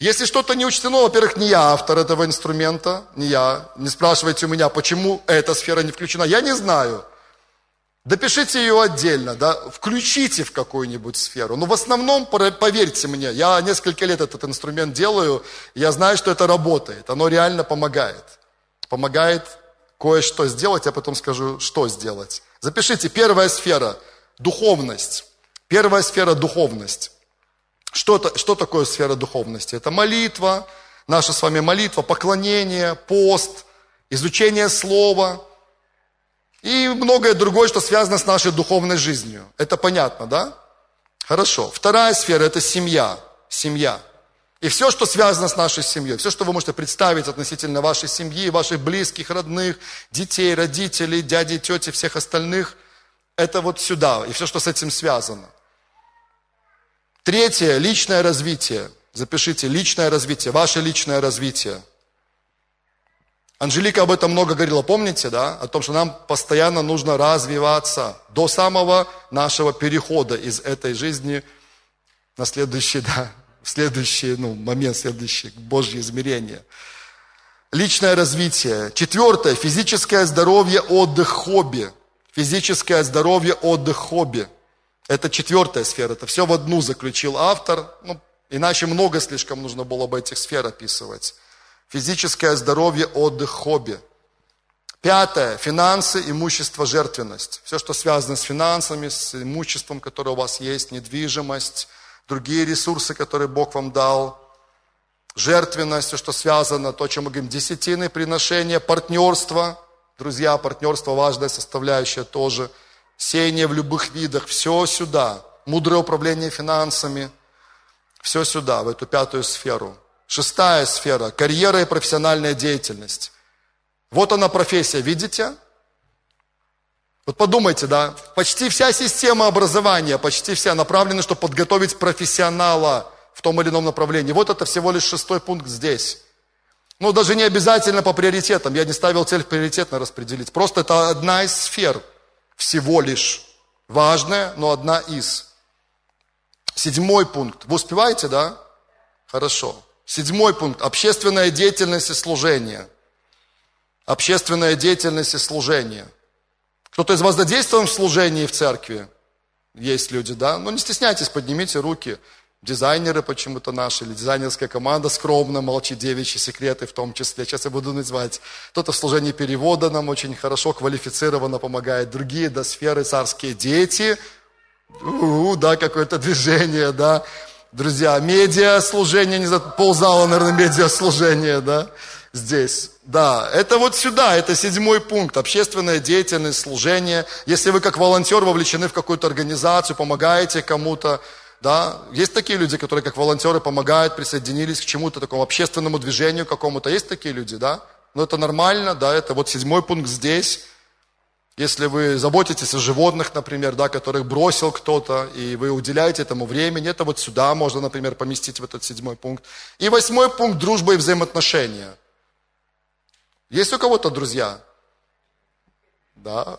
если что-то не учтено, во-первых, не я автор этого инструмента, не я. Не спрашивайте у меня, почему эта сфера не включена. Я не знаю. Допишите ее отдельно, да, включите в какую-нибудь сферу. Но в основном, поверьте мне, я несколько лет этот инструмент делаю, я знаю, что это работает, оно реально помогает. Помогает кое-что сделать, я потом скажу, что сделать. Запишите, первая сфера – духовность. Первая сфера – духовность. Что, -то, что такое сфера духовности? Это молитва, наша с вами молитва, поклонение, пост, изучение слова и многое другое, что связано с нашей духовной жизнью. Это понятно, да? Хорошо. Вторая сфера – это семья. Семья. И все, что связано с нашей семьей, все, что вы можете представить относительно вашей семьи, ваших близких, родных, детей, родителей, дяди, тети, всех остальных, это вот сюда. И все, что с этим связано. Третье, личное развитие. Запишите, личное развитие, ваше личное развитие. Анжелика об этом много говорила, помните, да? О том, что нам постоянно нужно развиваться до самого нашего перехода из этой жизни на следующий, да, в следующий ну, момент, следующий Божье измерение. Личное развитие. Четвертое, физическое здоровье, отдых, хобби. Физическое здоровье, отдых, хобби. Это четвертая сфера, это все в одну заключил автор, ну, иначе много слишком нужно было бы этих сфер описывать. Физическое здоровье, отдых, хобби. Пятое, финансы, имущество, жертвенность. Все, что связано с финансами, с имуществом, которое у вас есть, недвижимость, другие ресурсы, которые Бог вам дал. Жертвенность, все, что связано, то, о чем мы говорим, десятины, приношения, партнерство. Друзья, партнерство важная составляющая тоже – сеяние в любых видах, все сюда. Мудрое управление финансами, все сюда, в эту пятую сферу. Шестая сфера – карьера и профессиональная деятельность. Вот она профессия, видите? Вот подумайте, да, почти вся система образования, почти вся направлена, чтобы подготовить профессионала в том или ином направлении. Вот это всего лишь шестой пункт здесь. Ну, даже не обязательно по приоритетам. Я не ставил цель приоритетно распределить. Просто это одна из сфер – всего лишь важная, но одна из. Седьмой пункт. Вы успеваете, да? Хорошо. Седьмой пункт. Общественная деятельность и служение. Общественная деятельность и служение. Кто-то из вас задействован в служении в церкви? Есть люди, да? Ну, не стесняйтесь, поднимите руки дизайнеры почему-то наши, или дизайнерская команда скромно молчит, девичьи секреты в том числе. Сейчас я буду называть. Кто-то в служении перевода нам очень хорошо, квалифицированно помогает. Другие, да, сферы царские дети. У-у, да, какое-то движение, да. Друзья, медиа служение, не знаю, ползала, наверное, медиа служение, да, здесь. Да, это вот сюда, это седьмой пункт, общественная деятельность, служение. Если вы как волонтер вовлечены в какую-то организацию, помогаете кому-то, да, есть такие люди, которые как волонтеры помогают, присоединились к чему-то такому общественному движению какому-то. Есть такие люди, да? Но это нормально, да, это вот седьмой пункт здесь. если вы заботитесь о животных, например, да, которых бросил кто-то, и вы уделяете этому времени, это вот сюда можно, например, поместить в этот седьмой пункт. И восьмой пункт – дружба и взаимоотношения. Есть у кого-то друзья? Да,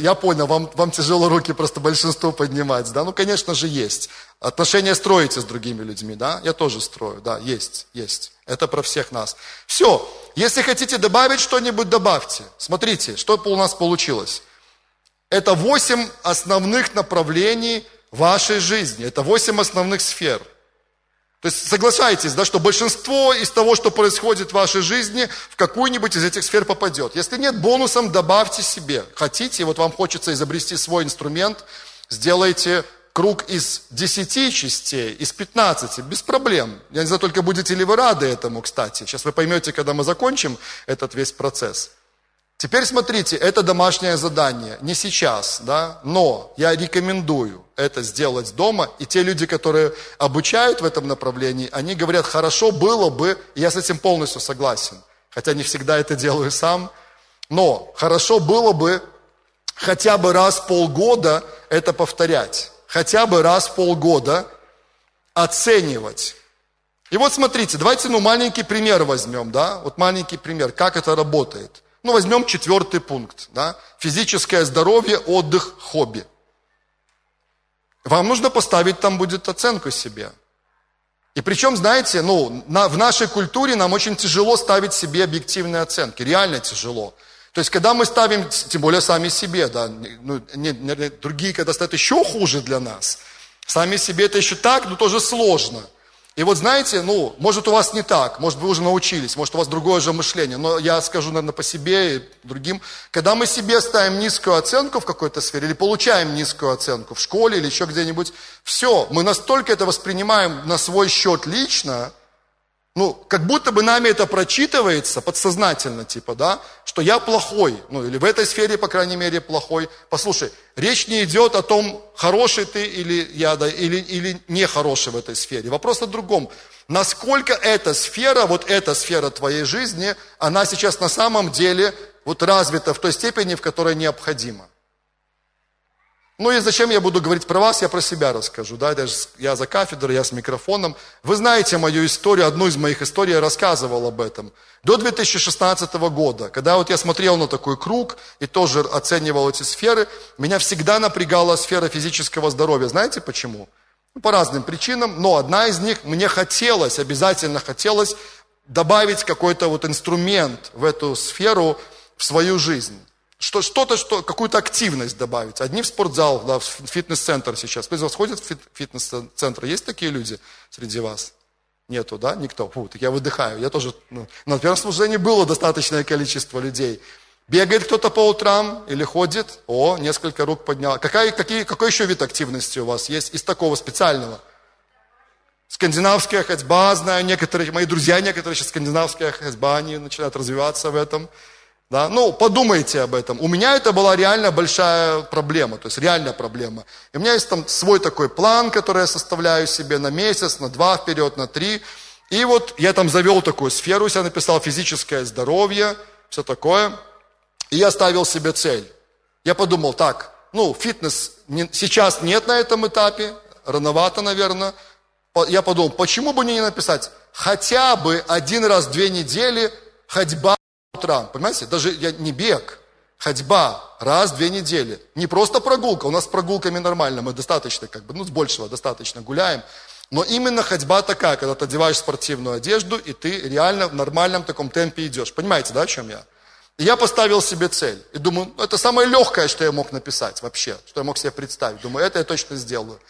я понял, вам, вам тяжело руки просто большинство поднимать, да, ну, конечно же, есть. Отношения строите с другими людьми, да, я тоже строю, да, есть, есть. Это про всех нас. Все, если хотите добавить что-нибудь, добавьте. Смотрите, что у нас получилось. Это восемь основных направлений вашей жизни, это восемь основных сфер – то есть соглашайтесь, да, что большинство из того, что происходит в вашей жизни, в какую-нибудь из этих сфер попадет. Если нет, бонусом добавьте себе. Хотите, вот вам хочется изобрести свой инструмент, сделайте круг из 10 частей, из 15, без проблем. Я не знаю, только будете ли вы рады этому, кстати. Сейчас вы поймете, когда мы закончим этот весь процесс. Теперь смотрите, это домашнее задание, не сейчас, да, но я рекомендую это сделать дома, и те люди, которые обучают в этом направлении, они говорят, хорошо было бы, и я с этим полностью согласен, хотя не всегда это делаю сам, но хорошо было бы хотя бы раз в полгода это повторять, хотя бы раз в полгода оценивать. И вот смотрите, давайте ну маленький пример возьмем, да, вот маленький пример, как это работает – ну, возьмем четвертый пункт. Да? Физическое здоровье, отдых, хобби. Вам нужно поставить там будет оценку себе. И причем, знаете, ну, на, в нашей культуре нам очень тяжело ставить себе объективные оценки. Реально тяжело. То есть, когда мы ставим, тем более сами себе, да, ну, не, не, другие, когда ставят еще хуже для нас. Сами себе это еще так, но тоже сложно. И вот знаете, ну, может у вас не так, может вы уже научились, может у вас другое же мышление, но я скажу, наверное, по себе и другим. Когда мы себе ставим низкую оценку в какой-то сфере или получаем низкую оценку в школе или еще где-нибудь, все, мы настолько это воспринимаем на свой счет лично, ну, как будто бы нами это прочитывается подсознательно, типа, да, что я плохой, ну, или в этой сфере, по крайней мере, плохой. Послушай, речь не идет о том, хороший ты или я, да, или, или не хороший в этой сфере. Вопрос о другом. Насколько эта сфера, вот эта сфера твоей жизни, она сейчас на самом деле вот развита в той степени, в которой необходима. Ну и зачем я буду говорить про вас, я про себя расскажу. Да? Я, я за кафедрой, я с микрофоном. Вы знаете мою историю, одну из моих историй я рассказывал об этом. До 2016 года, когда вот я смотрел на такой круг и тоже оценивал эти сферы, меня всегда напрягала сфера физического здоровья. Знаете почему? Ну, по разным причинам, но одна из них, мне хотелось, обязательно хотелось добавить какой-то вот инструмент в эту сферу, в свою жизнь. Что, что-то, что, какую-то активность добавить. Одни в спортзал, да, в фитнес-центр сейчас. Кто из вас ходит в фитнес-центр? Есть такие люди среди вас? Нету, да? Никто? Фу, так я выдыхаю. Я тоже, ну, на первом служении было достаточное количество людей. Бегает кто-то по утрам или ходит? О, несколько рук поднял. Какая, какие, какой еще вид активности у вас есть из такого специального? Скандинавская ходьба, знаю, некоторые, мои друзья некоторые сейчас скандинавская ходьба, они начинают развиваться в этом. Да? Ну, подумайте об этом. У меня это была реально большая проблема, то есть реальная проблема. И у меня есть там свой такой план, который я составляю себе на месяц, на два вперед, на три. И вот я там завел такую сферу, я написал физическое здоровье, все такое. И я ставил себе цель. Я подумал, так, ну, фитнес не, сейчас нет на этом этапе, рановато, наверное. Я подумал, почему бы не написать хотя бы один раз в две недели ходьба утром, понимаете, даже я, не бег, ходьба раз в две недели. Не просто прогулка, у нас с прогулками нормально, мы достаточно, как бы, ну, с большего достаточно гуляем. Но именно ходьба такая, когда ты одеваешь спортивную одежду, и ты реально в нормальном таком темпе идешь. Понимаете, да, о чем я? И я поставил себе цель. И думаю, «Ну, это самое легкое, что я мог написать вообще, что я мог себе представить. Думаю, это я точно сделаю.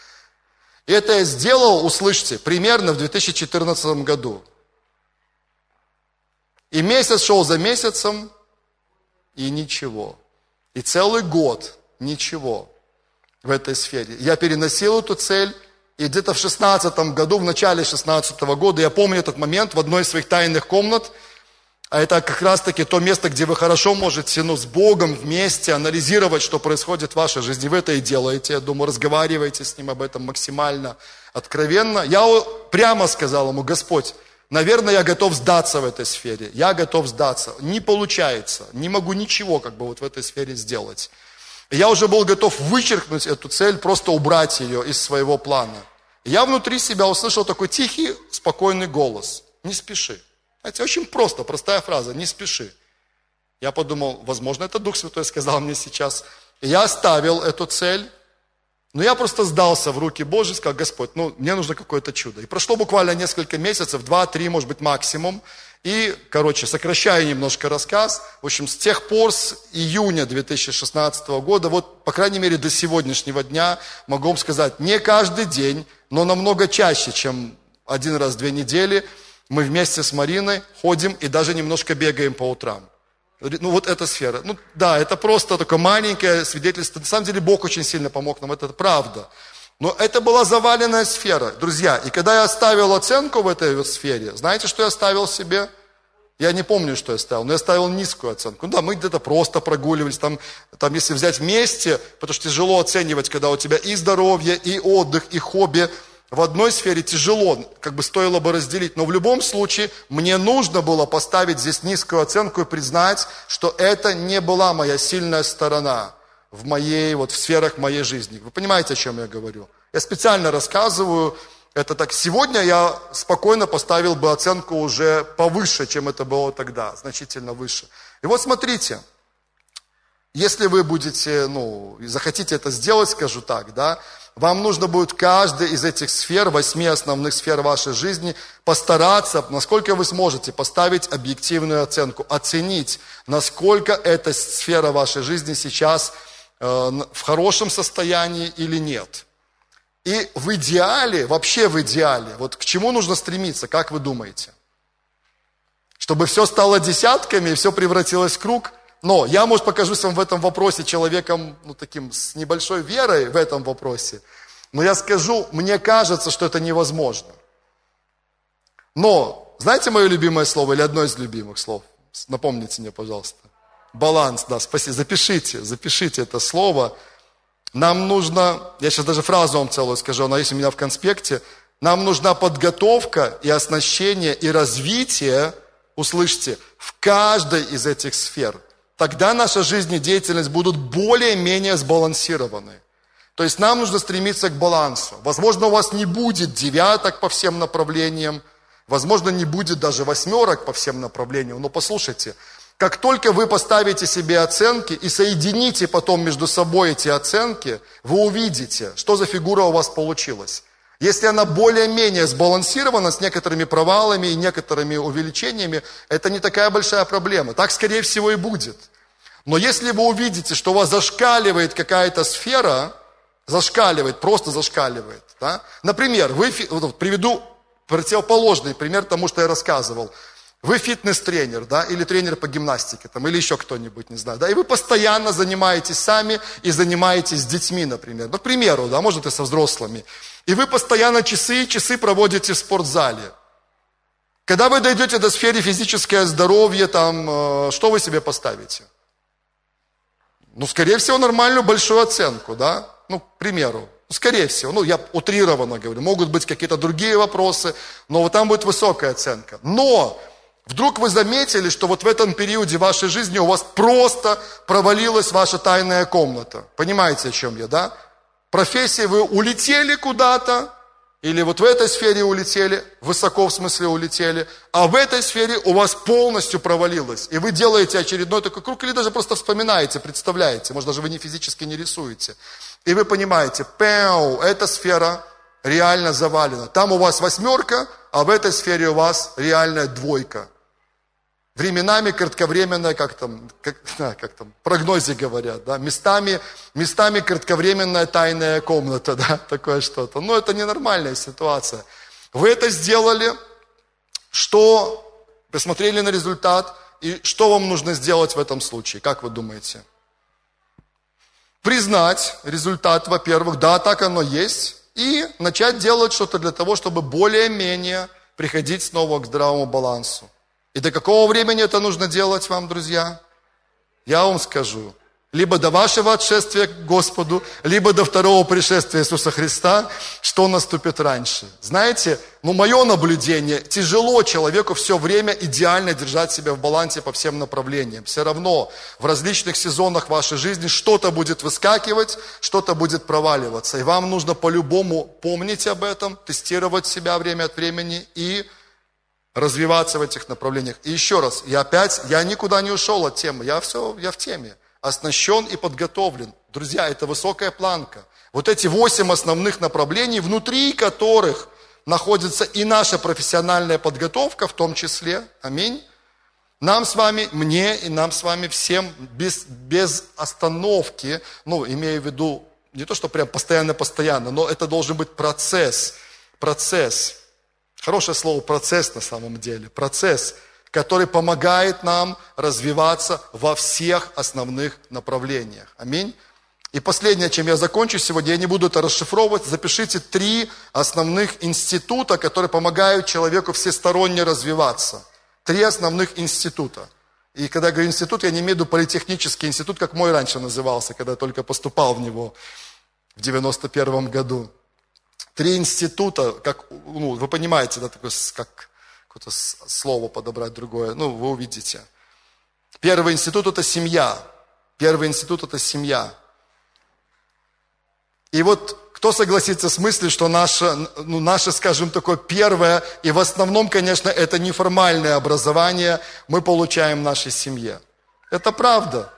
И это я сделал, услышьте, примерно в 2014 году. И месяц шел за месяцем, и ничего. И целый год ничего в этой сфере. Я переносил эту цель, и где-то в шестнадцатом году, в начале шестнадцатого года, я помню этот момент в одной из своих тайных комнат, а это как раз-таки то место, где вы хорошо можете ну, с Богом вместе анализировать, что происходит в вашей жизни. Вы это и делаете, я думаю, разговариваете с Ним об этом максимально откровенно. Я прямо сказал ему, Господь, Наверное, я готов сдаться в этой сфере. Я готов сдаться. Не получается. Не могу ничего как бы вот в этой сфере сделать. Я уже был готов вычеркнуть эту цель, просто убрать ее из своего плана. Я внутри себя услышал такой тихий, спокойный голос. Не спеши. Это очень просто, простая фраза. Не спеши. Я подумал, возможно, это Дух Святой сказал мне сейчас. Я оставил эту цель, но я просто сдался в руки Божьи, сказал, Господь, ну, мне нужно какое-то чудо. И прошло буквально несколько месяцев, два-три, может быть, максимум. И, короче, сокращаю немножко рассказ. В общем, с тех пор, с июня 2016 года, вот, по крайней мере, до сегодняшнего дня, могу вам сказать, не каждый день, но намного чаще, чем один раз в две недели, мы вместе с Мариной ходим и даже немножко бегаем по утрам. Ну, вот эта сфера. Ну, да, это просто такое маленькое свидетельство. На самом деле, Бог очень сильно помог нам, это правда. Но это была заваленная сфера, друзья. И когда я ставил оценку в этой вот сфере, знаете, что я ставил себе? Я не помню, что я ставил, но я ставил низкую оценку. Ну да, мы где-то просто прогуливались, там, там если взять вместе, потому что тяжело оценивать, когда у тебя и здоровье, и отдых, и хобби – в одной сфере тяжело, как бы стоило бы разделить, но в любом случае мне нужно было поставить здесь низкую оценку и признать, что это не была моя сильная сторона в моей, вот в сферах моей жизни. Вы понимаете, о чем я говорю? Я специально рассказываю это так. Сегодня я спокойно поставил бы оценку уже повыше, чем это было тогда, значительно выше. И вот смотрите, если вы будете, ну, захотите это сделать, скажу так, да, вам нужно будет каждой из этих сфер, восьми основных сфер вашей жизни, постараться, насколько вы сможете, поставить объективную оценку, оценить, насколько эта сфера вашей жизни сейчас э, в хорошем состоянии или нет. И в идеале, вообще в идеале, вот к чему нужно стремиться, как вы думаете? Чтобы все стало десятками и все превратилось в круг – но я, может, покажусь вам в этом вопросе человеком, ну, таким, с небольшой верой в этом вопросе. Но я скажу, мне кажется, что это невозможно. Но, знаете мое любимое слово или одно из любимых слов? Напомните мне, пожалуйста. Баланс, да, спасибо. Запишите, запишите это слово. Нам нужно, я сейчас даже фразу вам целую скажу, она есть у меня в конспекте. Нам нужна подготовка и оснащение и развитие, услышьте, в каждой из этих сфер тогда наша жизнь и деятельность будут более-менее сбалансированы. То есть нам нужно стремиться к балансу. Возможно, у вас не будет девяток по всем направлениям, возможно, не будет даже восьмерок по всем направлениям. Но послушайте, как только вы поставите себе оценки и соедините потом между собой эти оценки, вы увидите, что за фигура у вас получилась. Если она более-менее сбалансирована с некоторыми провалами и некоторыми увеличениями, это не такая большая проблема. Так, скорее всего, и будет. Но если вы увидите, что у вас зашкаливает какая-то сфера, зашкаливает, просто зашкаливает. Да? Например, вы, вот, приведу противоположный пример тому, что я рассказывал. Вы фитнес-тренер, да, или тренер по гимнастике, там, или еще кто-нибудь, не знаю, да, и вы постоянно занимаетесь сами и занимаетесь с детьми, например. Ну, к примеру, да, может и со взрослыми. И вы постоянно часы и часы проводите в спортзале. Когда вы дойдете до сферы физическое здоровье, там, э, что вы себе поставите? Ну, скорее всего, нормальную большую оценку, да? Ну, к примеру. Ну, скорее всего, ну, я утрированно говорю, могут быть какие-то другие вопросы, но вот там будет высокая оценка. Но вдруг вы заметили, что вот в этом периоде вашей жизни у вас просто провалилась ваша тайная комната. Понимаете, о чем я, да? профессии вы улетели куда-то, или вот в этой сфере улетели, высоко в смысле улетели, а в этой сфере у вас полностью провалилось. И вы делаете очередной такой круг, или даже просто вспоминаете, представляете, может даже вы не физически не рисуете. И вы понимаете, пэу, эта сфера реально завалена. Там у вас восьмерка, а в этой сфере у вас реальная двойка. Временами кратковременная, как там, как, как там, прогнозе говорят, да, местами, местами кратковременная тайная комната, да, такое что-то. Но это ненормальная ситуация. Вы это сделали, что, посмотрели на результат, и что вам нужно сделать в этом случае, как вы думаете? Признать результат, во-первых, да, так оно есть, и начать делать что-то для того, чтобы более-менее приходить снова к здравому балансу. И до какого времени это нужно делать вам, друзья? Я вам скажу. либо до вашего отшествия к Господу, либо до второго пришествия Иисуса Христа, что наступит раньше. Знаете, ну мое наблюдение, тяжело человеку все время идеально держать себя в балансе по всем направлениям. Все равно в различных сезонах вашей жизни что-то будет выскакивать, что-то будет проваливаться. И вам нужно по-любому помнить об этом, тестировать себя время от времени и развиваться в этих направлениях. И еще раз, я опять, я никуда не ушел от темы, я все, я в теме оснащен и подготовлен. Друзья, это высокая планка. Вот эти восемь основных направлений, внутри которых находится и наша профессиональная подготовка в том числе. Аминь. Нам с вами, мне и нам с вами всем без, без остановки, ну, имею в виду, не то, что прям постоянно-постоянно, но это должен быть процесс, процесс. Хорошее слово процесс на самом деле, процесс – который помогает нам развиваться во всех основных направлениях. Аминь. И последнее, чем я закончу сегодня, я не буду это расшифровывать, запишите три основных института, которые помогают человеку всесторонне развиваться. Три основных института. И когда я говорю институт, я не имею в виду политехнический институт, как мой раньше назывался, когда я только поступал в него в 91 году. Три института, как, ну, вы понимаете, да, такой, как какое-то слово подобрать другое, ну, вы увидите. Первый институт – это семья. Первый институт – это семья. И вот кто согласится с мыслью, что наше, ну, наше, скажем, такое первое, и в основном, конечно, это неформальное образование мы получаем в нашей семье. Это правда.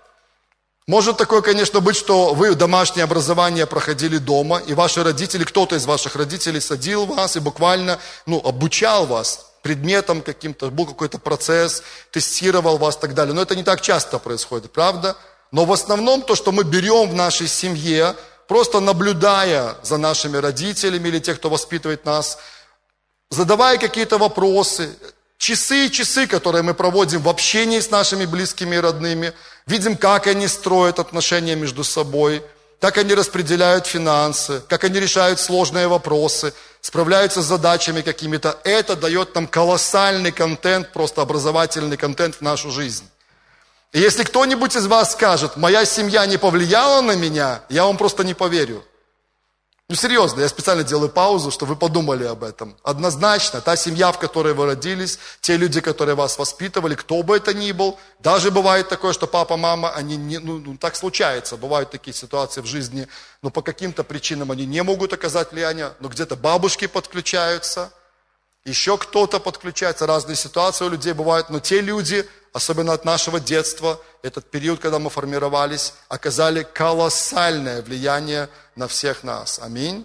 Может такое, конечно, быть, что вы домашнее образование проходили дома, и ваши родители, кто-то из ваших родителей садил вас и буквально ну, обучал вас предметом каким-то, был какой-то процесс, тестировал вас и так далее. Но это не так часто происходит, правда? Но в основном то, что мы берем в нашей семье, просто наблюдая за нашими родителями или тех, кто воспитывает нас, задавая какие-то вопросы, часы и часы, которые мы проводим в общении с нашими близкими и родными, видим, как они строят отношения между собой – как они распределяют финансы, как они решают сложные вопросы, справляются с задачами какими-то. Это дает нам колоссальный контент, просто образовательный контент в нашу жизнь. И если кто-нибудь из вас скажет, моя семья не повлияла на меня, я вам просто не поверю. Ну, серьезно, я специально делаю паузу, чтобы вы подумали об этом. Однозначно, та семья, в которой вы родились, те люди, которые вас воспитывали, кто бы это ни был, даже бывает такое, что папа, мама, они не, ну, ну так случается, бывают такие ситуации в жизни, но по каким-то причинам они не могут оказать влияние, но где-то бабушки подключаются, еще кто-то подключается, разные ситуации у людей бывают, но те люди, особенно от нашего детства, этот период, когда мы формировались, оказали колоссальное влияние на всех нас. Аминь.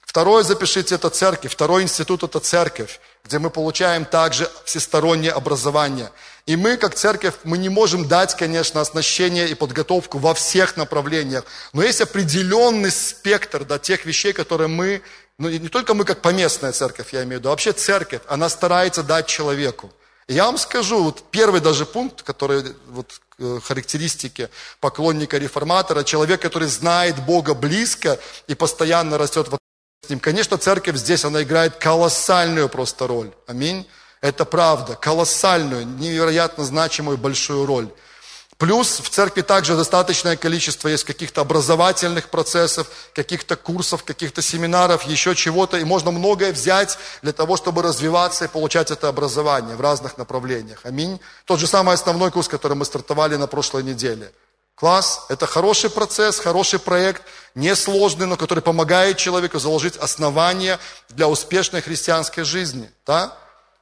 Второе, запишите, это церковь. Второй институт – это церковь, где мы получаем также всестороннее образование. И мы, как церковь, мы не можем дать, конечно, оснащение и подготовку во всех направлениях. Но есть определенный спектр да, тех вещей, которые мы, ну не только мы, как поместная церковь, я имею в виду, а вообще церковь, она старается дать человеку – я вам скажу, вот первый даже пункт, который, вот э, характеристики поклонника реформатора, человек, который знает Бога близко и постоянно растет в с ним. Конечно, церковь здесь, она играет колоссальную просто роль. Аминь. Это правда, колоссальную, невероятно значимую большую роль. Плюс в церкви также достаточное количество есть каких-то образовательных процессов, каких-то курсов, каких-то семинаров, еще чего-то. И можно многое взять для того, чтобы развиваться и получать это образование в разных направлениях. Аминь. Тот же самый основной курс, который мы стартовали на прошлой неделе. Класс. Это хороший процесс, хороший проект, несложный, но который помогает человеку заложить основания для успешной христианской жизни. Да?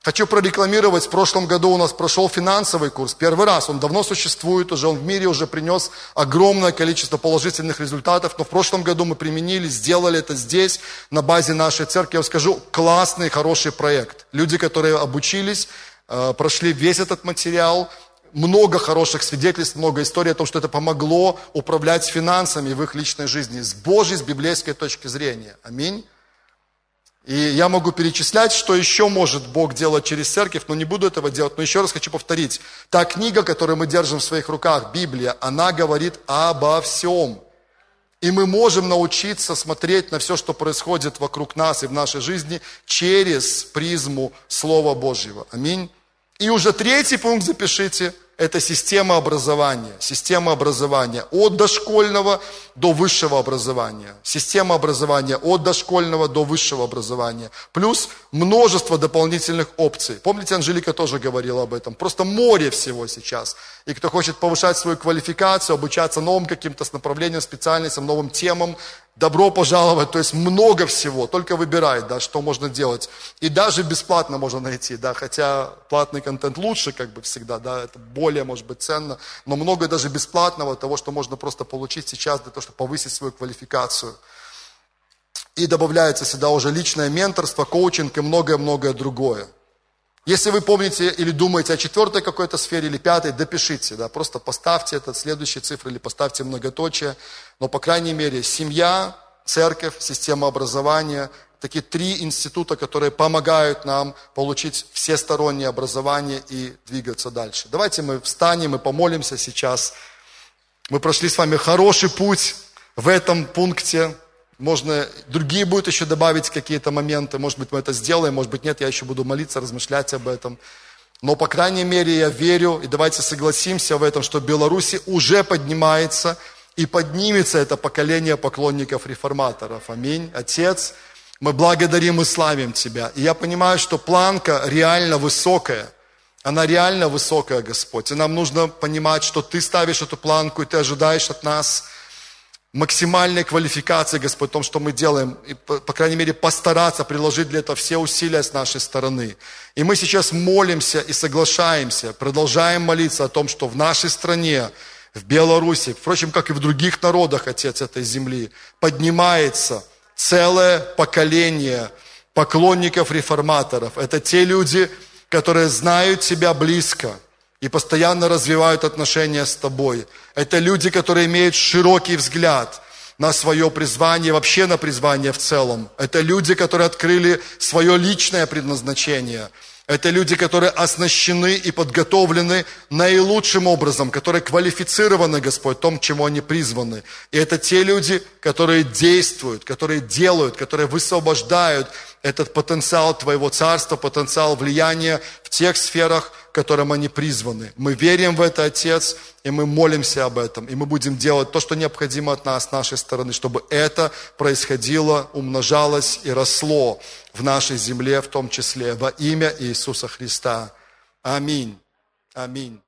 Хочу прорекламировать, в прошлом году у нас прошел финансовый курс, первый раз, он давно существует уже, он в мире уже принес огромное количество положительных результатов, но в прошлом году мы применили, сделали это здесь, на базе нашей церкви, я вам скажу, классный, хороший проект. Люди, которые обучились, э, прошли весь этот материал, много хороших свидетельств, много историй о том, что это помогло управлять финансами в их личной жизни с Божьей, с библейской точки зрения. Аминь. И я могу перечислять, что еще может Бог делать через церковь, но не буду этого делать. Но еще раз хочу повторить. Та книга, которую мы держим в своих руках, Библия, она говорит обо всем. И мы можем научиться смотреть на все, что происходит вокруг нас и в нашей жизни через призму Слова Божьего. Аминь. И уже третий пункт запишите – это система образования. Система образования от дошкольного до высшего образования. Система образования от дошкольного до высшего образования. Плюс множество дополнительных опций. Помните, Анжелика тоже говорила об этом. Просто море всего сейчас. И кто хочет повышать свою квалификацию, обучаться новым каким-то направлениям, специальностям, новым темам, добро пожаловать, то есть много всего, только выбирай, да, что можно делать. И даже бесплатно можно найти, да, хотя платный контент лучше, как бы всегда, да, это более, может быть, ценно, но много даже бесплатного, того, что можно просто получить сейчас для того, чтобы повысить свою квалификацию. И добавляется сюда уже личное менторство, коучинг и многое-многое другое. Если вы помните или думаете о четвертой какой-то сфере или пятой, допишите, да, просто поставьте этот следующий цифры или поставьте многоточие. Но, по крайней мере, семья, церковь, система образования, такие три института, которые помогают нам получить всестороннее образование и двигаться дальше. Давайте мы встанем и помолимся сейчас. Мы прошли с вами хороший путь в этом пункте. Можно, другие будут еще добавить какие-то моменты, может быть, мы это сделаем, может быть, нет, я еще буду молиться, размышлять об этом. Но, по крайней мере, я верю, и давайте согласимся в этом, что в Беларуси уже поднимается и поднимется это поколение поклонников реформаторов. Аминь. Отец, мы благодарим и славим Тебя. И я понимаю, что планка реально высокая. Она реально высокая, Господь. И нам нужно понимать, что Ты ставишь эту планку, и Ты ожидаешь от нас – максимальной квалификации, Господь, в том, что мы делаем, и, по, по крайней мере, постараться приложить для этого все усилия с нашей стороны. И мы сейчас молимся и соглашаемся, продолжаем молиться о том, что в нашей стране, в Беларуси, впрочем, как и в других народах, Отец этой земли, поднимается целое поколение поклонников-реформаторов. Это те люди, которые знают Тебя близко – и постоянно развивают отношения с тобой. Это люди, которые имеют широкий взгляд на свое призвание, вообще на призвание в целом. Это люди, которые открыли свое личное предназначение. Это люди, которые оснащены и подготовлены наилучшим образом, которые квалифицированы, Господь, в том, чему они призваны. И это те люди, которые действуют, которые делают, которые высвобождают этот потенциал Твоего Царства, потенциал влияния в тех сферах, которым они призваны. Мы верим в это, Отец, и мы молимся об этом. И мы будем делать то, что необходимо от нас, с нашей стороны, чтобы это происходило, умножалось и росло в нашей земле, в том числе во имя Иисуса Христа. Аминь. Аминь.